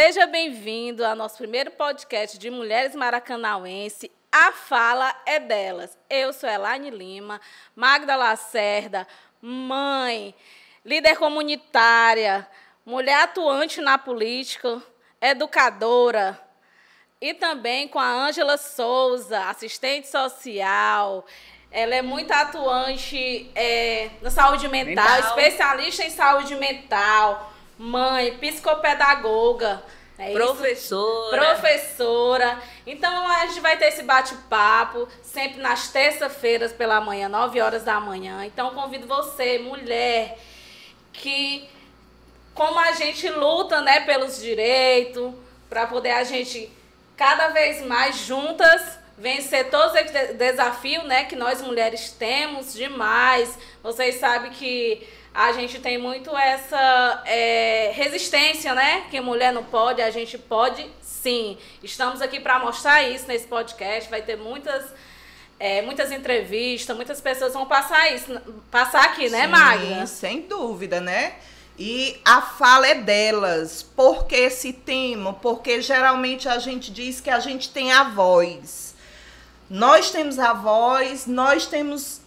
seja bem-vindo ao nosso primeiro podcast de Mulheres Maracanauense. A fala é delas. Eu sou Elaine Lima, Magda Lacerda, mãe, líder comunitária, mulher atuante na política, educadora, e também com a Ângela Souza, assistente social. Ela é muito atuante é, na saúde mental, mental, especialista em saúde mental, mãe, psicopedagoga. É professora. Isso? Professora. Então a gente vai ter esse bate-papo sempre nas terças-feiras pela manhã, 9 horas da manhã. Então convido você, mulher, que como a gente luta, né, pelos direitos, para poder a gente cada vez mais juntas vencer todos os desafios né, que nós mulheres temos demais. Vocês sabem que a gente tem muito essa é, resistência, né? Que mulher não pode, a gente pode sim. Estamos aqui para mostrar isso nesse podcast. Vai ter muitas. É, muitas entrevistas, muitas pessoas vão passar isso, passar aqui, né, Magda? Sem dúvida, né? E a fala é delas. Por que esse tema? Porque geralmente a gente diz que a gente tem a voz. Nós temos a voz, nós temos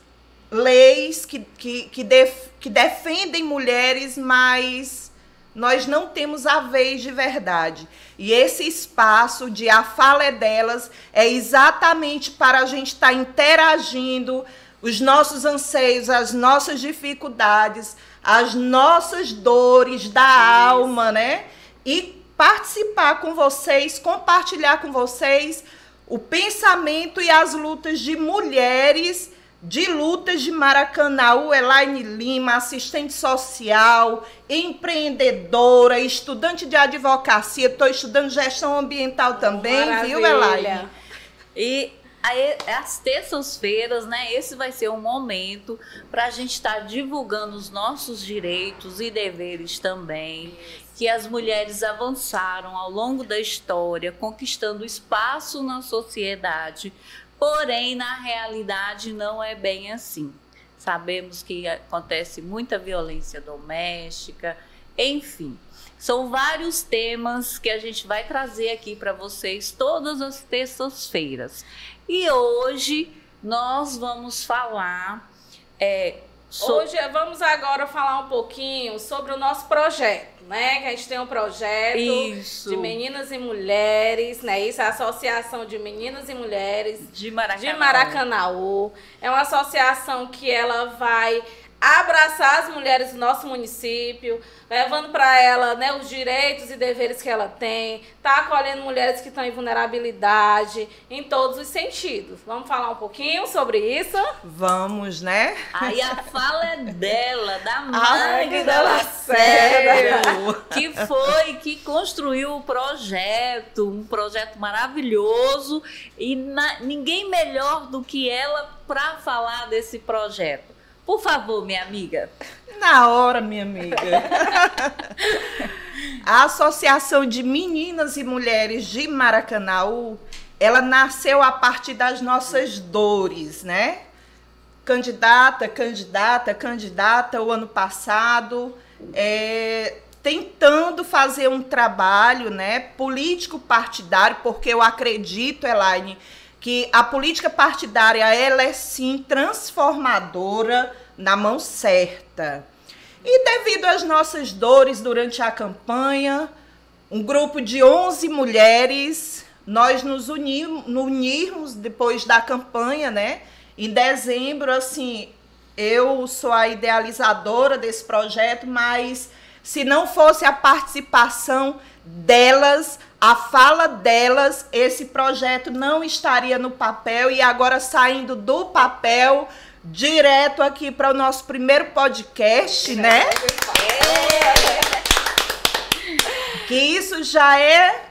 leis que, que, que, def, que defendem mulheres, mas nós não temos a vez de verdade. E esse espaço de a fala é delas é exatamente para a gente estar tá interagindo os nossos anseios, as nossas dificuldades, as nossas dores da alma, né? E participar com vocês, compartilhar com vocês o pensamento e as lutas de mulheres de lutas de Maracanã, Elaine Lima, assistente social, empreendedora, estudante de advocacia, estou estudando gestão ambiental também, Maravilha. viu, Elaine? E as terças-feiras, né? Esse vai ser um momento para a gente estar tá divulgando os nossos direitos e deveres também. Que as mulheres avançaram ao longo da história, conquistando espaço na sociedade, porém, na realidade, não é bem assim. Sabemos que acontece muita violência doméstica, enfim. São vários temas que a gente vai trazer aqui para vocês todas as terças-feiras. E hoje nós vamos falar. É, so... Hoje vamos agora falar um pouquinho sobre o nosso projeto, né? Que a gente tem um projeto Isso. de meninas e mulheres, né? Isso é a Associação de Meninas e Mulheres de Maracanã. De Maracanaú. É uma associação que ela vai abraçar as mulheres do nosso município, levando para ela né, os direitos e deveres que ela tem, tá acolhendo mulheres que estão em vulnerabilidade, em todos os sentidos. Vamos falar um pouquinho sobre isso? Vamos, né? Aí a fala é dela, da mãe da Lacerda, que foi, que construiu o projeto, um projeto maravilhoso, e na, ninguém melhor do que ela para falar desse projeto. Por favor, minha amiga. Na hora, minha amiga. a Associação de Meninas e Mulheres de Maracanaú, ela nasceu a partir das nossas dores, né? Candidata, candidata, candidata, o ano passado, é, tentando fazer um trabalho, né, político partidário, porque eu acredito, Elaine, que a política partidária ela é sim transformadora na mão certa. E devido às nossas dores durante a campanha, um grupo de 11 mulheres, nós nos unimos, unirmos depois da campanha, né? Em dezembro, assim, eu sou a idealizadora desse projeto, mas se não fosse a participação delas, a fala delas, esse projeto não estaria no papel e agora saindo do papel direto aqui para o nosso primeiro podcast, né? Que isso já é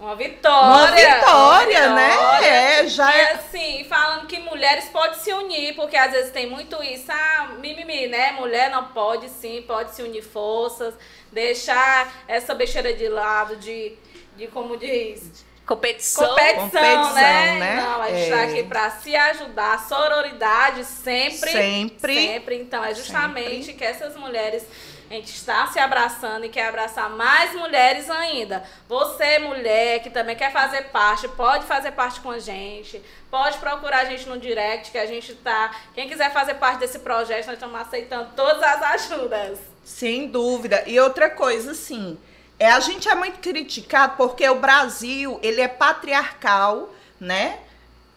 uma vitória. Uma vitória, uma né? Vitória. É, já e, é. assim, falando que mulheres podem se unir, porque às vezes tem muito isso, ah, mimimi, né? Mulher não pode sim, pode se unir forças, deixar essa besteira de lado, de de como diz. competição. competição, Competição, né? né? Não, a gente É. está aqui para se ajudar. Sororidade sempre. Sempre. Sempre. Então, é justamente que essas mulheres. A gente está se abraçando e quer abraçar mais mulheres ainda. Você, mulher, que também quer fazer parte, pode fazer parte com a gente. Pode procurar a gente no direct, que a gente tá. Quem quiser fazer parte desse projeto, nós estamos aceitando todas as ajudas. Sem dúvida. E outra coisa, assim, é, a gente é muito criticado porque o Brasil, ele é patriarcal, né?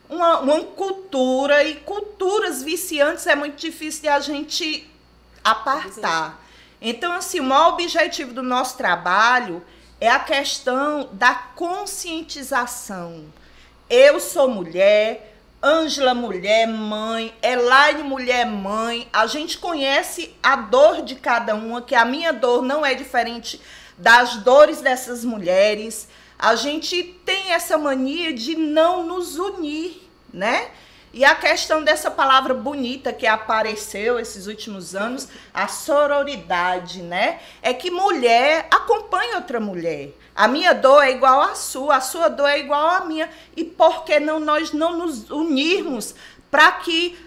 Uma, uma cultura e culturas viciantes é muito difícil de a gente apartar. Então, assim, o maior objetivo do nosso trabalho é a questão da conscientização. Eu sou mulher, Ângela mulher, mãe, Elaine mulher, mãe. A gente conhece a dor de cada uma, que a minha dor não é diferente das dores dessas mulheres. A gente tem essa mania de não nos unir, né? E a questão dessa palavra bonita que apareceu esses últimos anos, a sororidade, né? É que mulher acompanha outra mulher. A minha dor é igual à sua, a sua dor é igual à minha. E por que não nós não nos unirmos para que,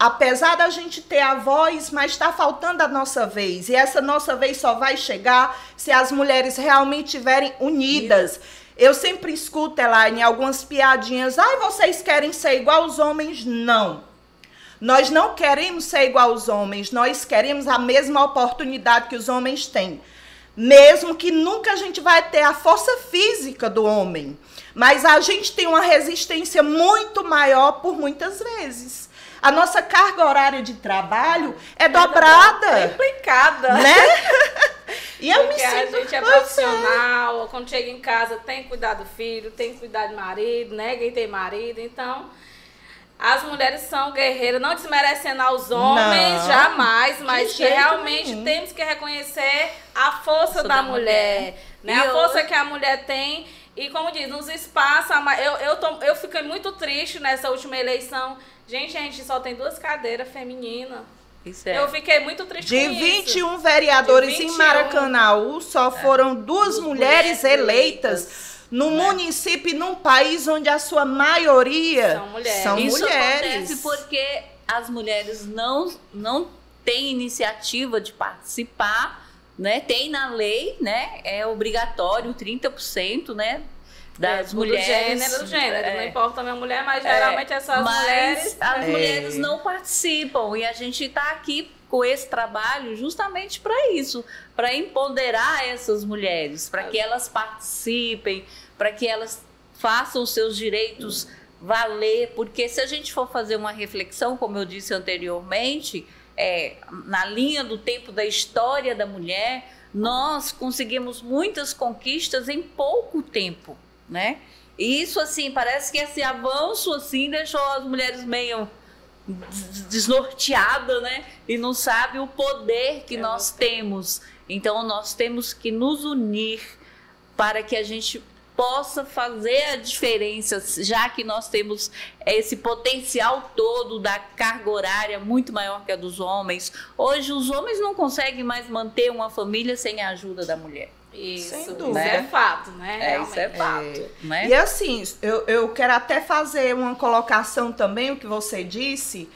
apesar da gente ter a voz, mas está faltando a nossa vez. E essa nossa vez só vai chegar se as mulheres realmente estiverem unidas. Eu sempre escuto, Elaine, algumas piadinhas. Ai, vocês querem ser igual aos homens? Não. Nós não queremos ser igual aos homens, nós queremos a mesma oportunidade que os homens têm. Mesmo que nunca a gente vai ter a força física do homem. Mas a gente tem uma resistência muito maior por muitas vezes. A nossa carga horária de trabalho é dobrada, Complicada. né? E eu me Porque a sinto. gente é é. profissional, quando chega em casa tem que cuidar do filho, tem que cuidar do marido, né? Quem tem marido. Então, as mulheres são guerreiras, não desmerecendo aos homens, Não, jamais, mas jeito realmente nenhum. temos que reconhecer a força da, da mulher, mulher. né? E a eu- força que a mulher tem. E como diz, nos espaços, a eu, eu, tô, eu fiquei muito triste nessa última eleição. Gente, a gente só tem duas cadeiras femininas. Isso é. Eu fiquei muito triste De com isso. 21 vereadores De em 21. Maracanãú, só foram duas, Duas mulheres mulheres eleitas eleitas, no né? município e num país onde a sua maioria São mulheres. são Isso mulheres. acontece porque as mulheres não, não têm iniciativa de participar, né? Tem na lei, né? É obrigatório 30%, né? Das É, mulheres. Do gênero, do gênero. é, Não importa a mulher, mas é, geralmente essas mas mulheres. As É. mulheres não participam e a gente está aqui com esse trabalho justamente para isso, para empoderar essas mulheres, para que elas participem, para que elas façam os seus direitos valer, porque se a gente for fazer uma reflexão, como eu disse anteriormente, é, na linha do tempo da história da mulher, nós conseguimos muitas conquistas em pouco tempo, né? E isso assim, parece que esse avanço assim deixou as mulheres meio des- desnorteadas, né? E não sabe o poder que nós temos. Então nós temos que nos unir para que a gente possa fazer a diferença, já que nós temos esse potencial todo da carga horária muito maior que a dos homens. Hoje os homens não conseguem mais manter uma família sem a ajuda da mulher. Isso, Sem isso dúvida. é fato, né? É, isso é Realmente. fato, né? E assim, eu, eu quero até fazer uma colocação também, o que você disse,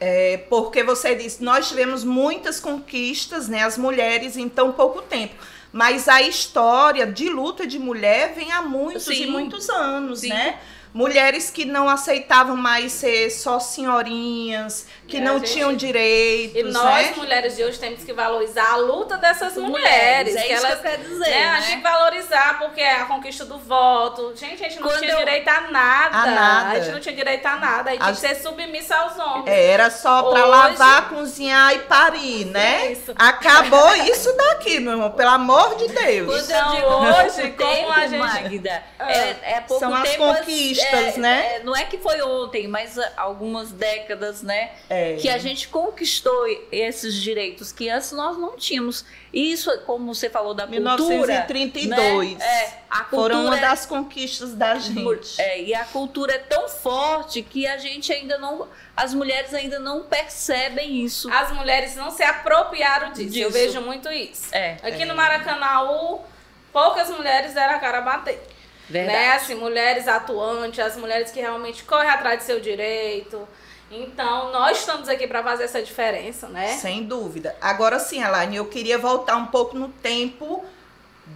é, porque você disse, nós tivemos muitas conquistas, né, as mulheres, em tão pouco tempo. Mas a história de luta de mulher vem há muitos Sim. e muitos anos, Sim. né? Mulheres que não aceitavam mais ser só senhorinhas, que a não gente- tinham direitos, E nós, né? mulheres de hoje, temos que valorizar a luta dessas mulheres. mulheres, é que isso elas, que eu quero dizer, né, A né? gente tem que valorizar, porque é a conquista do voto. Gente, a gente não Quando tinha eu- direito a nada. A nada. A gente não tinha direito a nada. A gente A- tinha que ser submissa aos homens. É, Era só pra Hoje- lavar, cozinhar e parir, né? Isso. Acabou isso daqui, meu irmão, pelo amor de Deus. Quando Então, eu digo hoje, como tempo, a gente- Magda, é, é pouco São as tempo, conquistas, é- né? é, não é que foi ontem, mas algumas décadas, né? É. Que a gente conquistou esses direitos que antes nós não tínhamos. E isso, como você falou da cultura, 1932. né? É, a Foram uma cultura das conquistas da gente. é, e a cultura é tão forte que a gente ainda não, as mulheres ainda não percebem isso. As mulheres não se apropriaram disso. Eu Disso. vejo muito isso. É. Aqui no Maracanãú, poucas mulheres deram a cara a bater. Verdade. Né? Assim, mulheres atuantes, as mulheres que realmente correm atrás de seu direito. Então, nós estamos aqui para fazer essa diferença, né? Sem dúvida. Agora sim, Alaine, eu queria voltar um pouco no tempo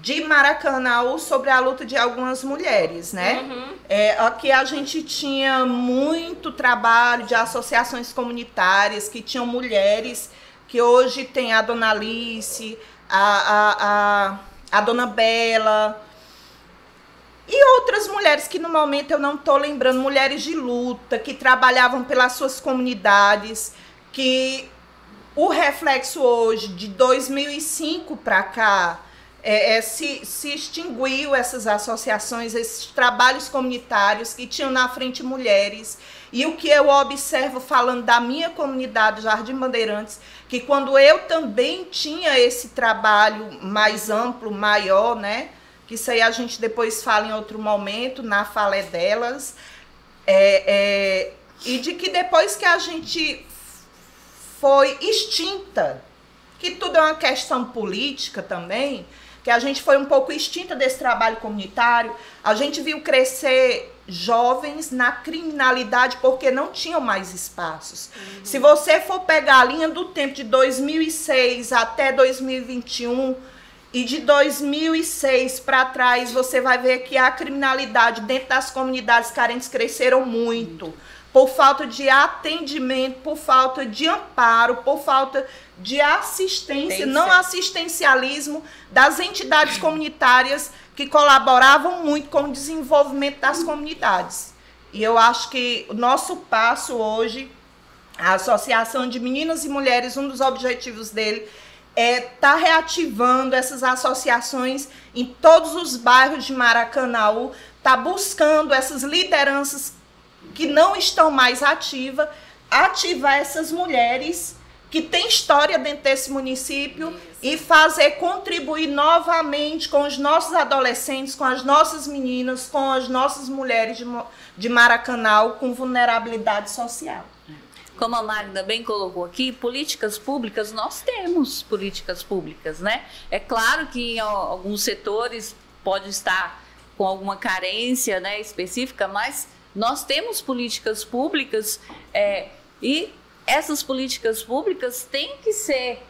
de Maracanã sobre a luta de algumas mulheres, né? Uhum. É, aqui a gente tinha muito trabalho de associações comunitárias que tinham mulheres, que hoje tem a Dona Alice, a, a, a, a Dona Bela, e outras mulheres que no momento eu não estou lembrando, mulheres de luta, que trabalhavam pelas suas comunidades, que o reflexo hoje, de 2005 para cá, é, é, se, se extinguiu essas associações, esses trabalhos comunitários que tinham na frente mulheres. E o que eu observo falando da minha comunidade Jardim Bandeirantes, que quando eu também tinha esse trabalho mais amplo, maior, né? Que isso aí a gente depois fala em outro momento, na fala delas. É, é, e de que depois que a gente foi extinta, que tudo é uma questão política também, que a gente foi um pouco extinta desse trabalho comunitário. A gente viu crescer jovens na criminalidade porque não tinham mais espaços. Uhum. Se você for pegar a linha do tempo de 2006 até 2021 e de 2006 para trás, você vai ver que a criminalidade dentro das comunidades carentes cresceram muito. Por falta de atendimento, por falta de amparo, por falta de assistência, não assistencialismo das entidades comunitárias que colaboravam muito com o desenvolvimento das comunidades. E eu acho que o nosso passo hoje, a Associação de Meninas e Mulheres, um dos objetivos dele é estar tá reativando essas associações em todos os bairros de Maracanã, tá buscando essas lideranças que não estão mais ativas, ativar essas mulheres que tem história dentro desse município Isso. e fazer contribuir novamente com os nossos adolescentes, com as nossas meninas, com as nossas mulheres de, de Maracanã com vulnerabilidade social. Como a Magda bem colocou aqui, políticas públicas, nós temos políticas públicas, né? É claro que em alguns setores pode estar com alguma carência né, específica, mas nós temos políticas públicas é, e essas políticas públicas têm que ser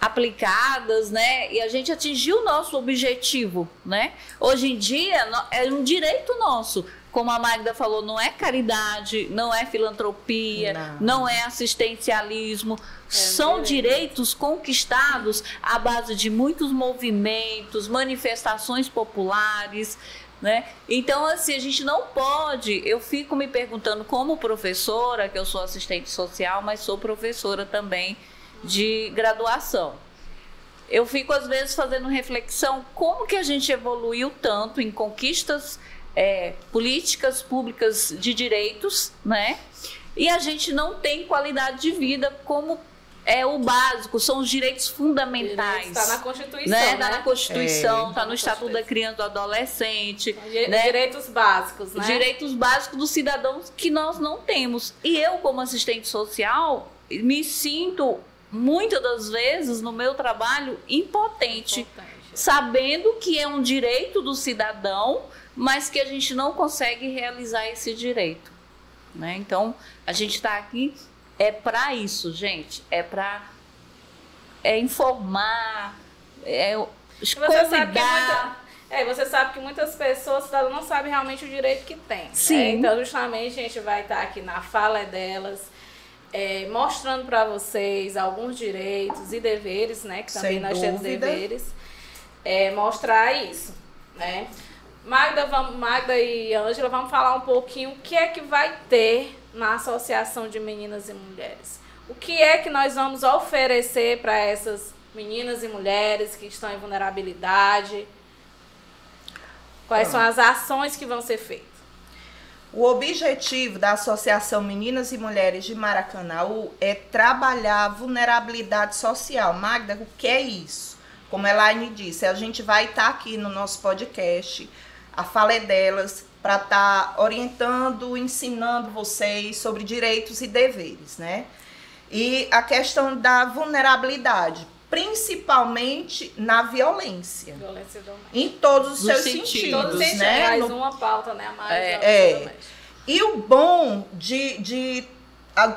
aplicadas, né? E a gente atingiu o nosso objetivo, né? Hoje em dia é um direito nosso. Como a Magda falou, não é caridade, não é filantropia, não, não é assistencialismo. É São direitos conquistados à base de muitos movimentos, manifestações populares, né? Então, assim, a gente não pode. Eu fico me perguntando, como professora, que eu sou assistente social, mas sou professora também de graduação. Eu fico, às vezes, fazendo reflexão como que a gente evoluiu tanto em conquistas é, políticas públicas de direitos, né? E a gente não tem qualidade de vida como é o básico, são os direitos fundamentais. Está na Constituição. Né? Está né? Tá na Constituição, está é. no Estatuto da Criança e do Adolescente. né? Direitos básicos, né? Direitos básicos dos cidadãos que nós não temos. E eu, como assistente social, me sinto muitas das vezes no meu trabalho impotente, impotente. sabendo que é um direito do cidadão, mas que a gente não consegue realizar esse direito. Né? Então, a gente está aqui é para isso, gente. É para é informar, é convidar. É, você sabe que muitas pessoas não sabem realmente o direito que tem. Né? Sim. Né? Então, justamente, a gente vai estar aqui na fala delas, é, mostrando para vocês alguns direitos e deveres, né? Que também Sem nós dúvida. temos deveres. É, mostrar isso, né? Magda, vamos, Magda e Ângela, vamos falar um pouquinho o que é que vai ter na Associação de Meninas e Mulheres. O que é que nós vamos oferecer para essas meninas e mulheres que estão em vulnerabilidade? Quais são as ações que vão ser feitas? O objetivo da Associação Meninas e Mulheres de Maracanã é trabalhar a vulnerabilidade social. Magda, o que é isso? Como a Elaine disse, a gente vai estar aqui no nosso podcast, a fala é delas, para estar tá orientando, ensinando vocês sobre direitos e deveres, né? E a questão da vulnerabilidade. principalmente na violência. Violência doméstica. Em todos os Nos seus sentidos, sentidos, Todos sentidos, né? mais No- uma pauta, né? a Mais É. violência É. E o bom de, de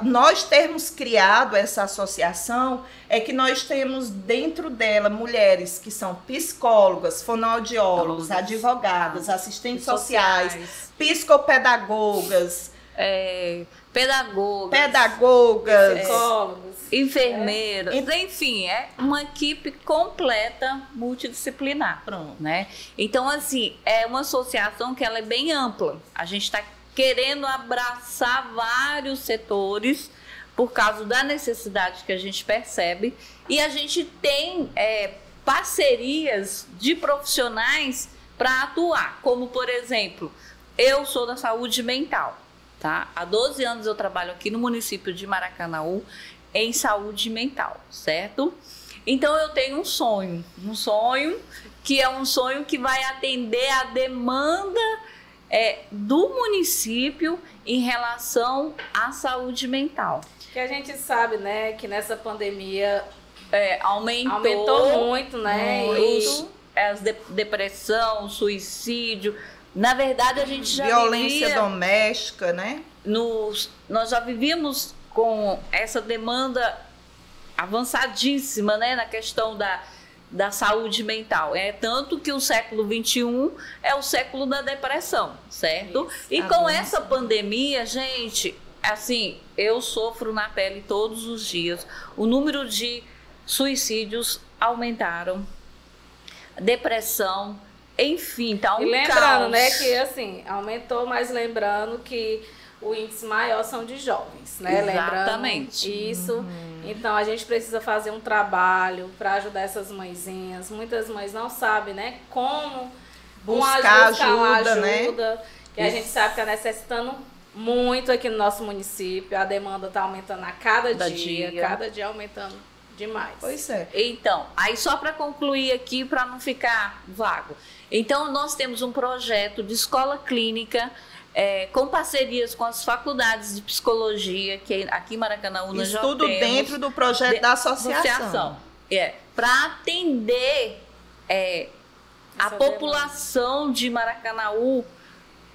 nós termos criado essa associação é que nós temos dentro dela mulheres que são psicólogas, fonoaudiólogos, Psicólogos. advogadas, assistentes sociais, sociais, psicopedagogas, é, pedagogas, pedagogas. Psicólogos. enfermeiras, É. enfim, é uma equipe completa multidisciplinar. Pronto. né? Então, assim, é uma associação que ela é bem ampla. A gente está querendo abraçar vários setores por causa da necessidade que a gente percebe e a gente tem é, parcerias de profissionais para atuar, como por exemplo, eu sou da saúde mental, tá? Há 12 anos eu trabalho aqui no município de Maracanaú em saúde mental, certo? Então eu tenho um sonho, um sonho que é um sonho que vai atender a demanda é, do município em relação à saúde mental. Que a gente sabe, né, que nessa pandemia É, aumentou, aumentou muito, né? os, E as de- depressão, suicídio. Na verdade, a gente já Violência vivia doméstica, né? nos, nós já vivíamos com essa demanda avançadíssima, né, na questão da, da saúde mental. É tanto que o século XXI é o século da depressão, certo? E com essa pandemia, gente, assim, eu sofro na pele todos os dias. O número de suicídios aumentaram, depressão, enfim, tá um E lembrando, caos. né, que assim, aumentou, mas lembrando que o índice maior são de jovens, né? Exatamente. Lembrando isso. Então a gente precisa fazer um trabalho para ajudar essas mãezinhas. Muitas mães não sabem, né, como Buscar buscar uma ajuda, né? ajuda, que a gente sabe que está necessitando muito aqui no nosso município. A demanda está aumentando a cada Cada dia, dia. cada dia aumentando demais. Pois é. Então, aí só para concluir aqui, para não ficar vago. Então, nós temos um projeto de escola clínica é, com parcerias com as faculdades de psicologia, que aqui em Maracanã nós já tudo dentro do projeto de- da associação. É, para atender é, a população de Maracanaú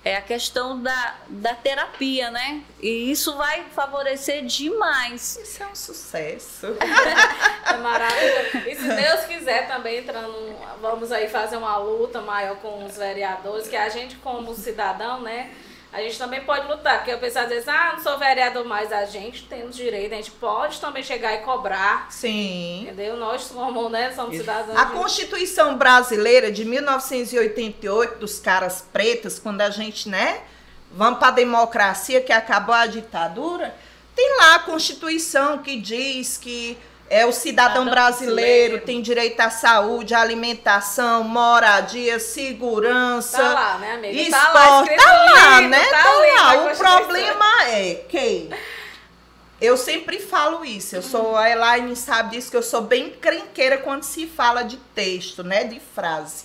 é a questão da, da terapia, né? E isso vai favorecer demais. Isso é um sucesso. É maravilhoso. E se Deus quiser também entrando, vamos aí fazer uma luta maior com os vereadores, que a gente como cidadão, né? A gente também pode lutar, porque o pessoal diz, ah, não sou vereador mais, a gente tem o direito, a gente pode também chegar e cobrar, Sim. entendeu? Nós somos, né, somos cidadãos. A de- Constituição Brasileira de 1988, dos caras pretas, quando a gente, né, vamos para a democracia, que acabou a ditadura, tem lá a Constituição que diz que é o cidadão Cidadão brasileiro brasileiro. tem direito à saúde, à alimentação, moradia, segurança. Tá lá, né, amiga? Esporte, tá lá, tá lá, lindo, né? Tá, Tá lá. O problema é que eu sempre falo isso. Eu sou a Elaine sabe disso que eu sou bem crenqueira quando se fala de texto, né, de frase.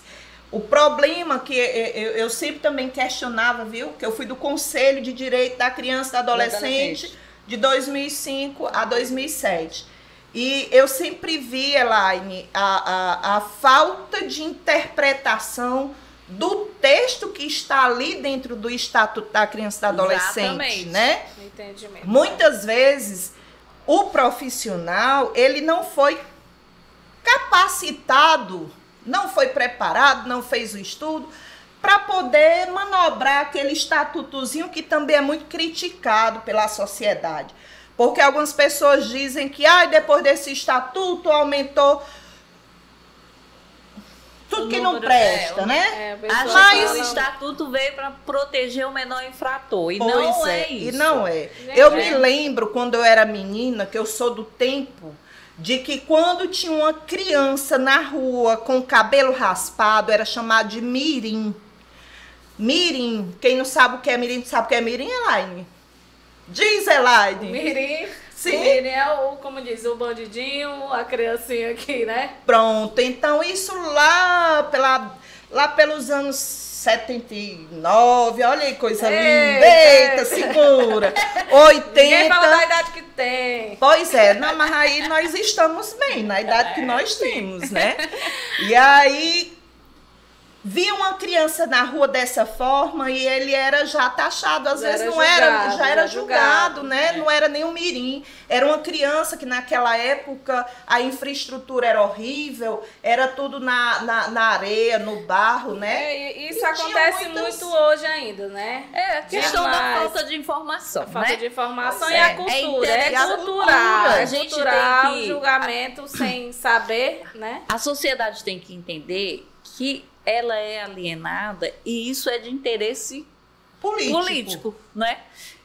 O problema que eu, eu- sempre também questionava, viu? Que eu fui do Conselho de Direito da Criança e Adolescente adolescente. de 2005 a 2007. E eu sempre vi, Elaine, a, a, a falta de interpretação do texto que está ali dentro do Estatuto da Criança e do Adolescente, Exatamente. né? Entendimento. Muitas vezes o profissional, ele não foi capacitado, não foi preparado, não fez o estudo para poder manobrar aquele estatutozinho que também é muito criticado pela sociedade. Porque algumas pessoas dizem que ah, depois desse estatuto aumentou tudo O que não presta, é, né? É, Mas- que o estatuto veio para proteger o menor infrator. E Pois não é, isso. E não é. Eu é. me lembro quando eu era menina, que eu sou do tempo de que quando tinha uma criança na rua com cabelo raspado, era chamado de mirim. Mirim. Quem não sabe o que é mirim, sabe o que é mirim, Elaine? Diz, Elaine. Mirim. Sim. Mirim é o, como diz, o bandidinho, a criancinha aqui, né? Pronto. Então, isso lá pela lá pelos anos 79, olha aí, coisa linda. Eita, segura. 80. Ninguém fala da idade que tem. Pois é, não, mas aí nós estamos bem, na idade que nós temos, né? E aí via uma criança na rua dessa forma e ele era já taxado, às Já vezes era não era, julgado, já era já julgado, julgado, né? Não era nem um mirim, era uma criança que naquela época a infraestrutura era horrível, era tudo na, na, na areia, no barro, né? É, e isso E acontece muitas- muito hoje ainda, né? É, a questão da Demais. falta de informação, A falta né? de informação Pois e é. a cultura. É É, cultural. cultura. É A gente cultural, tem que- julgamento sem saber, né? A sociedade tem que entender que ela é alienada e isso é de interesse Político. político, né?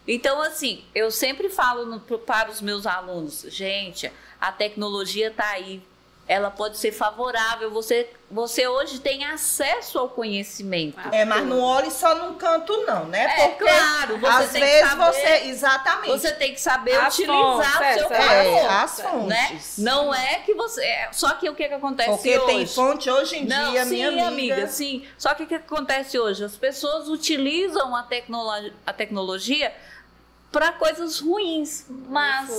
Então, assim, eu sempre falo no- para os meus alunos, gente, a tecnologia está aí, ela pode ser favorável, você, você hoje tem acesso ao conhecimento. É, mas não olhe só num canto, não, né? É, claro, você às tem que vezes saber- você. Exatamente. Você tem que saber As utilizar fontes, o seu é, favor, é, as fontes. né? Não é que você... é- Só que o que, que acontece Porque hoje? tem fonte hoje em Não, dia, sim, minha amiga. amiga. sim. Só que o que acontece hoje? As pessoas utilizam a, tecnolo a tecnologia para coisas ruins, mas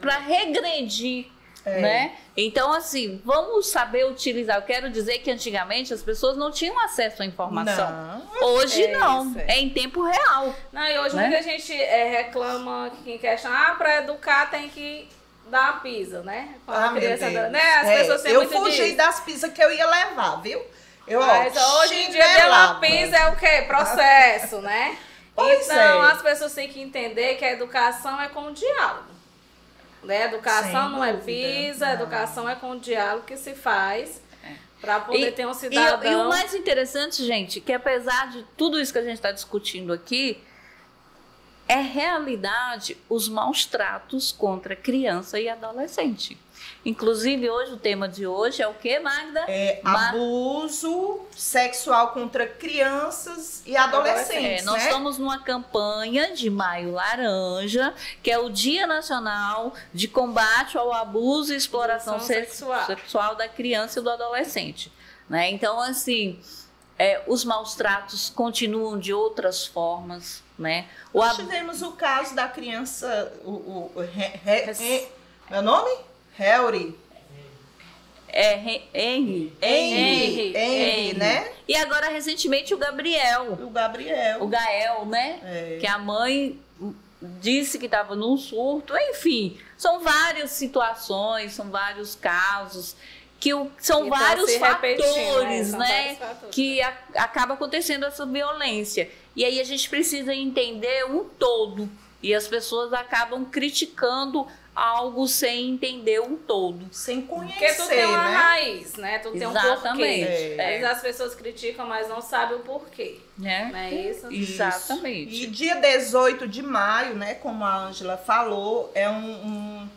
para regredir. É. Né? Então, assim, vamos saber utilizar. Eu quero dizer que antigamente as pessoas não tinham acesso à informação. Não. Hoje É não, isso, é. é. em tempo real. Não, e hoje Né? muita gente é, reclama em questão, ah, para educar tem que dar uma pisa, né? Quando Ah, a criança dá- né? As É, pessoas têm eu fugi disso. das pizzas que eu ia levar, viu? Eu, ó, Mas hoje em dia chinelava. pisa é o quê? Processo, né? Pois então é. as pessoas têm que entender que a educação é com o diálogo. Né? Educação Sem não é pisa, não. educação é com o diálogo que se faz para poder ter um E, cidadão. e o mais interessante, gente, que apesar de tudo isso que a gente está discutindo aqui, é realidade os maus tratos contra criança e adolescente. Inclusive, hoje, o tema de hoje é o que, Magda? É Ma- abuso sexual contra crianças e adolescentes, É, nós né? estamos numa campanha de Maio Laranja, que é o Dia Nacional de Combate ao Abuso e Exploração Exploração sex- sexual. sexual da Criança e do Adolescente. Né? Então, assim, é, os maus tratos continuam de outras formas. Né? O Nós ab- tivemos o caso da criança, o, o, o He- He- He- meu nome? Harry. é, Henry, Henry, Henry, né? E agora, recentemente, o Gabriel, O Gabriel. o Gael, né? É. que a mãe disse que estava num surto, enfim, são várias situações, são vários casos que o- são tão vários repetindo, fatores, são né, vários fatores. que a- acaba acontecendo essa violência. E aí a gente precisa entender um todo. E as pessoas acabam criticando algo sem entender um todo. Sem Porque conhecer, tu tem uma né? raiz, né? Tu tem um Exatamente. porquê. É. As pessoas criticam, mas não sabem o porquê. Né? Não é isso? Exatamente. E dia 18 de maio, né, como a Ângela falou, é um, um,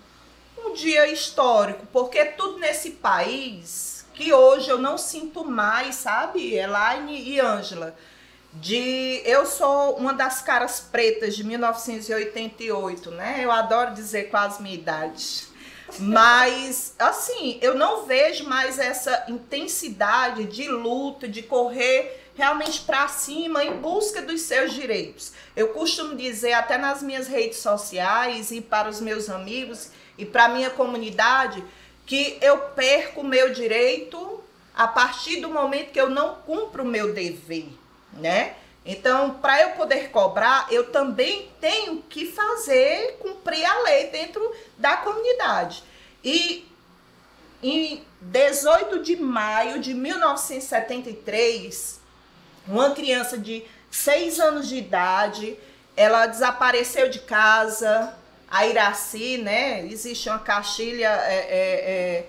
um dia histórico, porque tudo nesse país que hoje eu não sinto mais, sabe, Elaine e Ângela, de eu sou uma das caras pretas de 1988, né? Eu adoro dizer quase minha idade. Mas, assim, eu não vejo mais essa intensidade de luta, de correr realmente para cima em busca dos seus direitos. Eu costumo dizer até nas minhas redes sociais e para os meus amigos e para a minha comunidade que eu perco o meu direito a partir do momento que eu não cumpro o meu dever, né? Então, para eu poder cobrar, eu também tenho que fazer cumprir a lei dentro da comunidade. E em 18 de maio de 1973, uma criança de 6 anos de idade, ela desapareceu de casa, a Iraci, né? Existe uma caixilha, é, é, é,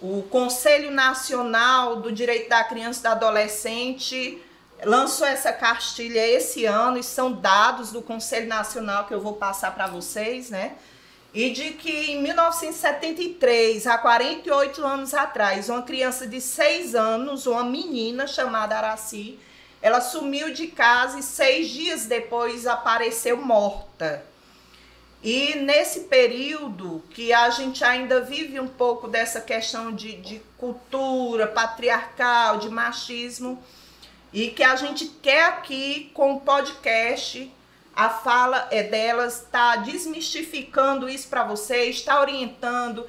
o Conselho Nacional do Direito da Criança e do Adolescente lançou essa cartilha esse ano, e são dados do Conselho Nacional que eu vou passar para vocês, né? E de que em 1973, há 48 anos atrás, uma criança de 6 anos, uma menina chamada Araci, ela sumiu de casa e seis dias depois apareceu morta. E nesse período que a gente ainda vive um pouco dessa questão de, de cultura patriarcal, de machismo, E que a gente quer aqui, com o podcast, a fala é delas, está desmistificando isso para vocês, está orientando.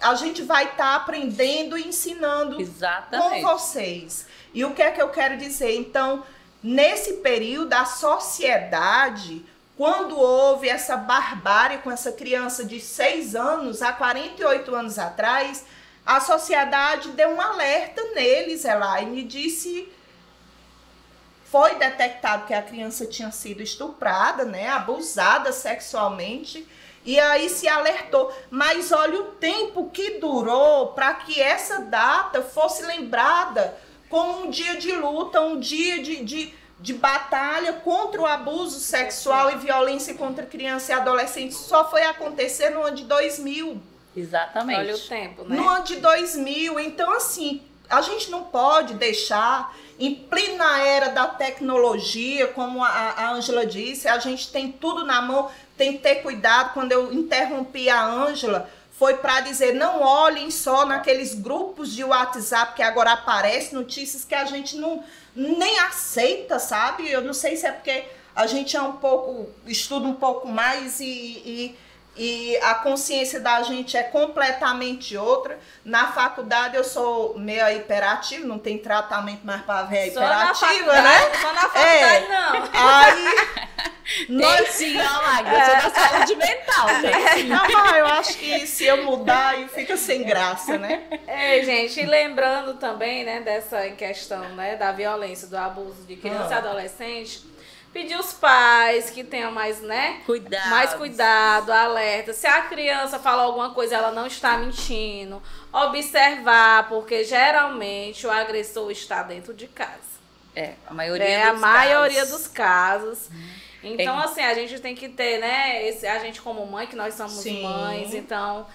A gente vai estar tá aprendendo e ensinando Exatamente. com vocês. E o que é que eu quero dizer? Então, nesse período, a sociedade, quando houve essa barbárie com essa criança de 6 anos, há 48 anos atrás, a sociedade deu um alerta neles, Elaine, e disse foi detectado que a criança tinha sido estuprada, né, abusada sexualmente, e aí se alertou. Mas olha o tempo que durou para que essa data fosse lembrada como um dia de luta, um dia de, de, de batalha contra o abuso sexual e violência contra criança e adolescente. Só foi acontecer no ano de 2000. Exatamente. Olha o tempo, né? No ano de 2000. Então, assim, a gente não pode deixar em plena era da tecnologia, como a Ângela disse, a gente tem tudo na mão, tem que ter cuidado. Quando eu interrompi a Ângela, foi para dizer não olhem só naqueles grupos de WhatsApp que agora aparecem notícias que a gente não nem aceita, sabe? Eu não sei se é porque a gente é um pouco estuda um pouco mais e, e e a consciência da gente é completamente outra. Na faculdade eu sou meio hiperativa, não tem tratamento mais para ver hiperativa, né? Só na faculdade é. não. Aí nós sim, olha lá, eu sou da saúde mental, né? Não, eu acho que se eu mudar, aí fica sem graça, né? É, gente, e lembrando também, né, dessa questão, né, da violência, do abuso de criança ah. e adolescente, pedir os pais que tenham mais, né? Cuidado. Mais cuidado, alerta. Se a criança fala alguma coisa, ela não está mentindo. Observar, porque geralmente o agressor está dentro de casa. É, a maioria é, dos a maioria casos. dos casos. Então, assim, a gente tem que ter, né? Esse, a gente como mãe, que nós somos Sim. mães, então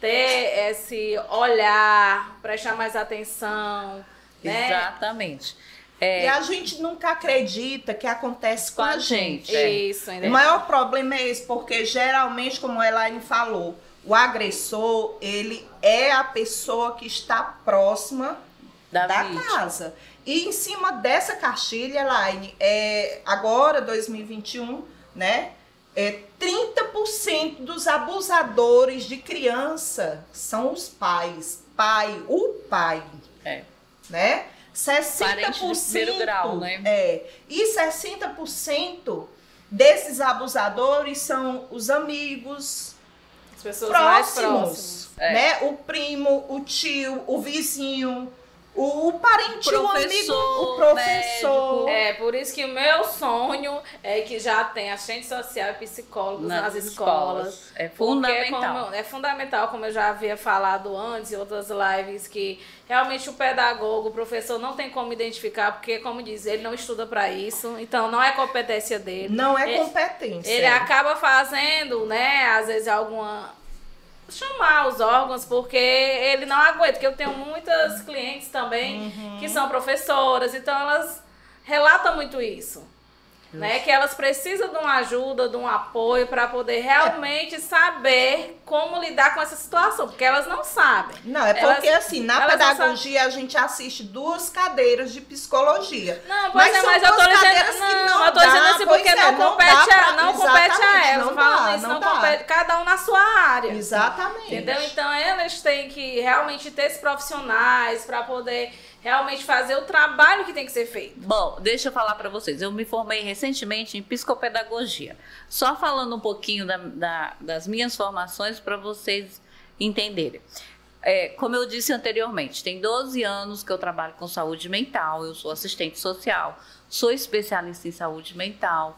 ter esse olhar, prestar mais atenção. Né? Exatamente. É, e a gente nunca acredita que acontece com, com a gente. gente. É. Isso, O maior problema é esse, porque geralmente, como a Elaine falou, o agressor, ele é a pessoa que está próxima da, da casa. E em cima dessa caixilha, Elaine, é, agora, 2021, né? É, 30% dos abusadores de criança são os pais. Pai, o pai. É. Né? 60% grau, né? É. E 60% desses abusadores são os amigos, as pessoas próximos, mais próximas. né? É. O primo, o tio, o vizinho, o, parente, o amigo, o professor. Médico. É, por isso que o meu sonho é que já tem assistente social e psicólogos nas, nas escolas. escolas. É fundamental. Como, é fundamental, como eu já havia falado antes em outras lives, que realmente o pedagogo, o professor não tem como identificar, porque, como diz, ele não estuda para isso, então não é competência dele. Não é ele, competência. Ele acaba fazendo, né, às vezes alguma chamar os órgãos, porque ele não aguenta, porque eu tenho muitas clientes também uhum. que são professoras, então elas relatam muito isso. Né, que elas precisam de uma ajuda, de um apoio para poder realmente saber como lidar com essa situação, porque elas não sabem. Não, é porque elas, assim, na pedagogia a gente assiste duas cadeiras de psicologia. Não, pois mas é, mas eu tô dizendo, não, não eu tô dizendo assim porque é, não, compete a, não compete a elas. Não falando dá, isso, não, não compete cada um na sua área. Exatamente. Entendeu? Então elas têm que realmente ter esses profissionais para poder realmente fazer o trabalho que tem que ser feito. Bom, deixa eu falar para vocês. Eu me formei recentemente em psicopedagogia. Só falando um pouquinho da, da, das minhas formações para vocês entenderem. É, como eu disse anteriormente, tem 12 anos que eu trabalho com saúde mental, eu sou assistente social, sou especialista em saúde mental,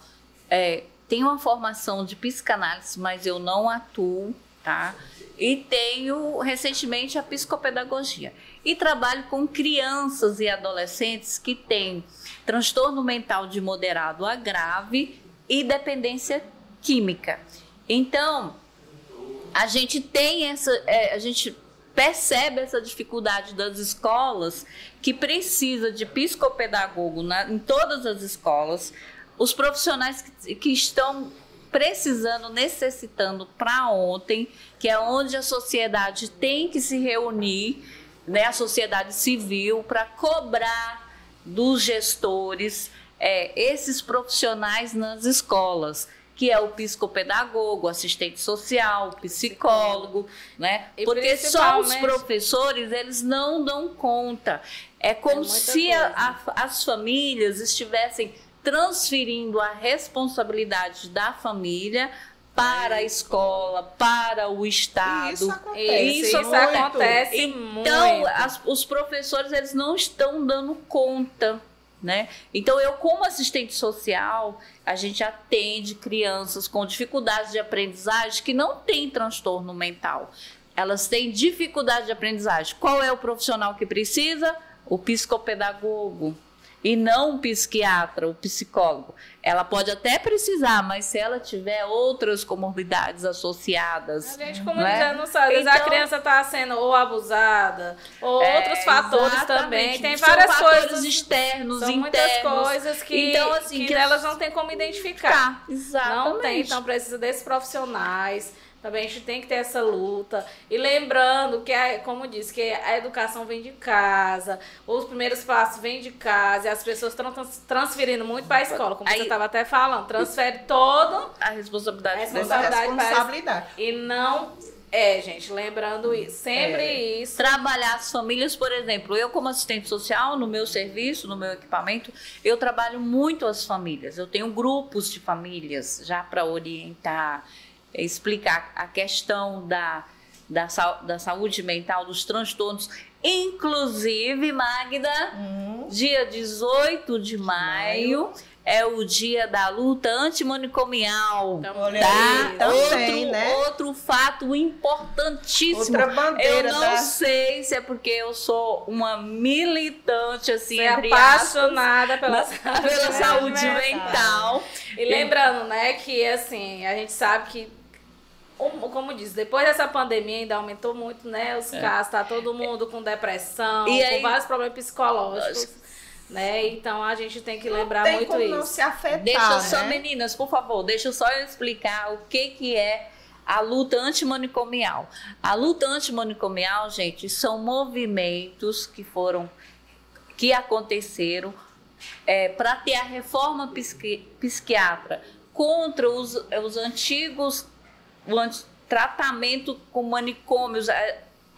é, tenho uma formação de psicanálise, mas eu não atuo, tá? E tenho recentemente a psicopedagogia e trabalho com crianças e adolescentes que têm transtorno mental de moderado a grave e dependência química. Então, a gente tem essa, é, a gente percebe essa dificuldade das escolas que precisa de psicopedagogo na, em todas as escolas, os profissionais que, que estão precisando, necessitando para ontem, que é onde a sociedade tem que se reunir né, a sociedade civil para cobrar dos gestores, é, esses profissionais nas escolas que é o psicopedagogo, assistente social, psicólogo, né? E Porque só os professores, eles não dão conta. É como muita se a- a- as famílias estivessem transferindo a responsabilidade da família para a escola, para o Estado. Isso acontece. Isso, isso Isso acontece Então, muito. as- os professores eles não estão dando conta, né? Então, eu como assistente social, a gente atende crianças com dificuldades de aprendizagem que não têm transtorno mental. Elas têm dificuldade de aprendizagem. Qual é o profissional que precisa? O psicopedagogo. E não o psiquiatra, o psicólogo. Ela pode até precisar, mas se ela tiver outras comorbidades associadas, A gente, como não é? já não sabe, às vezes a Então- criança está sendo ou abusada, ou É, outros fatores também. Tem várias coisas. externos, São internos. muitas coisas que, Então, assim, que que- elas não têm como identificar. Tá, exatamente. Não tem, então precisa desses profissionais. Também a gente tem que ter essa luta. E lembrando que, a- como disse, que a educação vem de casa, os primeiros passos vêm de casa, e as pessoas estão trans- transferindo muito para a escola, como Aí- você estava até falando. Transfere todo A responsabilidade A responsabilidade responsabilidade. e não. É, gente, lembrando isso. Sempre É. isso. trabalhar as famílias, por exemplo, eu como assistente social, no meu serviço, no meu equipamento, eu trabalho muito as famílias. Eu tenho grupos de famílias já para orientar, explicar a questão da, da, da saúde mental, dos transtornos. Inclusive, Magda, Hum, dia 18 de maio é o dia da luta antimanicomial. Então, Tá? também, outro, né? outro fato importantíssimo. Outra bandeira Eu não da... sei se é porque eu sou uma militante, assim, Você é entre aspas, apaixonada pela, pela saúde mental. E lembrando, né, que assim, a gente sabe que, como diz, depois dessa pandemia ainda aumentou muito, né, os casos, tá todo mundo com depressão, É. E aí- com vários problemas psicológicos, né, então a gente tem que lembrar tem muito como não isso. se afetar, Deixa só, né? meninas, por favor, deixa eu só eu explicar o que, que é a luta antimanicomial. A luta antimanicomial, gente, são movimentos que foram, que aconteceram para ter a reforma psiqui, psiquiatra contra os, os antigos o tratamento com manicômios. A,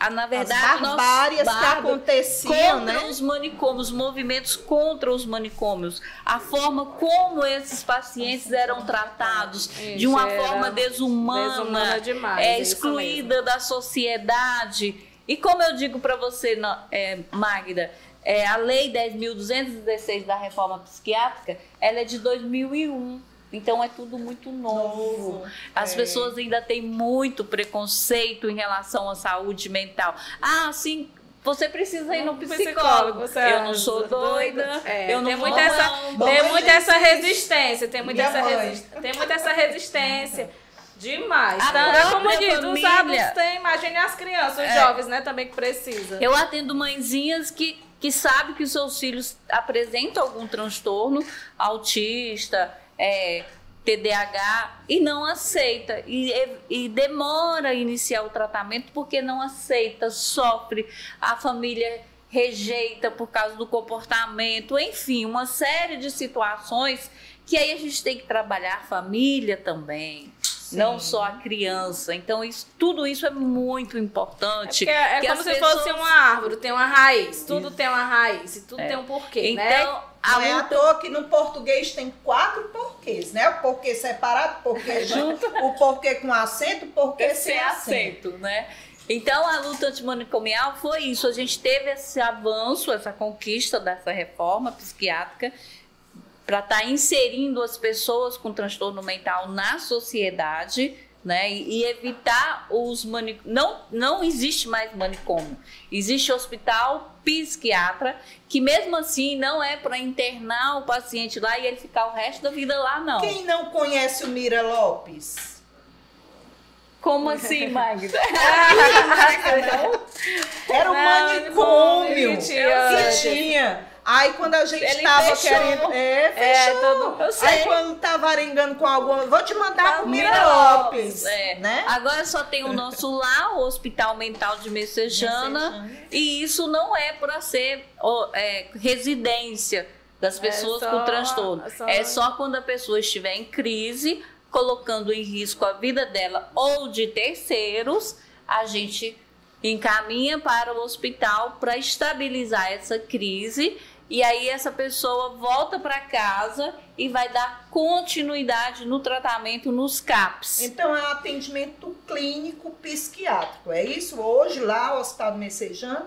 a, na verdade, As nós- barbárias que barba- aconteciam, contra né? os manicômios, movimentos contra os manicômios, a forma como esses pacientes eram tratados de Isso, uma era forma desumana, desumana demais, é, é isso excluída da sociedade. E como eu digo para você, na- é, Magda, é, a Lei 10.216 da reforma psiquiátrica, ela é de 2001. Então é tudo muito novo. Novo, As é. pessoas ainda têm muito preconceito em relação à saúde mental. Ah, sim, você precisa ir no psicólogo. você eu não sou doida. É, eu não tem muita essa, não. Tem mas muita gente, essa resistência, tem muita essa, mãe. resi- tem muita essa resistência. Demais. A Também, como diz, os adultos têm, imagine as crianças, os É. jovens, né, também que precisam. Eu atendo mãezinhas que, que sabem que os seus filhos apresentam algum transtorno, autista, é, TDAH, e não aceita. E, e demora a iniciar o tratamento porque não aceita, sofre, a família rejeita por causa do comportamento, enfim, uma série de situações que aí a gente tem que trabalhar a família também. Não só a criança. Então, isso, tudo isso é muito importante. É que como se pessoas- fosse uma árvore, tem uma raiz, tudo tem uma raiz, e tudo É. tem um porquê, Então, né? A Não é à toa que no português tem quatro porquês, né? O porquê separado, o porquê junto, o porquê com acento, o porquê sem sem acento. acento, né? Então a luta antimanicomial foi isso. A gente teve esse avanço, essa conquista dessa reforma psiquiátrica para estar inserindo as pessoas com transtorno mental na sociedade, né? E, e evitar os manicômios. Não, não existe mais manicômio. Existe hospital psiquiatra, que mesmo assim não é para internar o paciente lá e ele ficar o resto da vida lá, não. Quem não conhece o Mira Lopes? Como assim, Magda? Era um Não, manicômio que que tinha. tinha Aí quando a gente Ele tava fechou. querendo. É, É, fechou. todo- eu sei. Aí quando tava arengando com alguma. Vou te mandar Tá no Mira Mira Lopes. É. Né? Agora só tem o nosso lá, o Hospital Mental de Messejana, Messejana. e isso não é para ser é, residência das pessoas só- com transtorno. só- É só quando a pessoa estiver em crise, colocando em risco a vida dela ou de terceiros, a gente encaminha para o hospital para estabilizar essa crise. E aí essa pessoa volta para casa e vai dar continuidade no tratamento nos CAPs. Então é um atendimento clínico psiquiátrico. É isso? Hoje lá, o Hospital Messejana.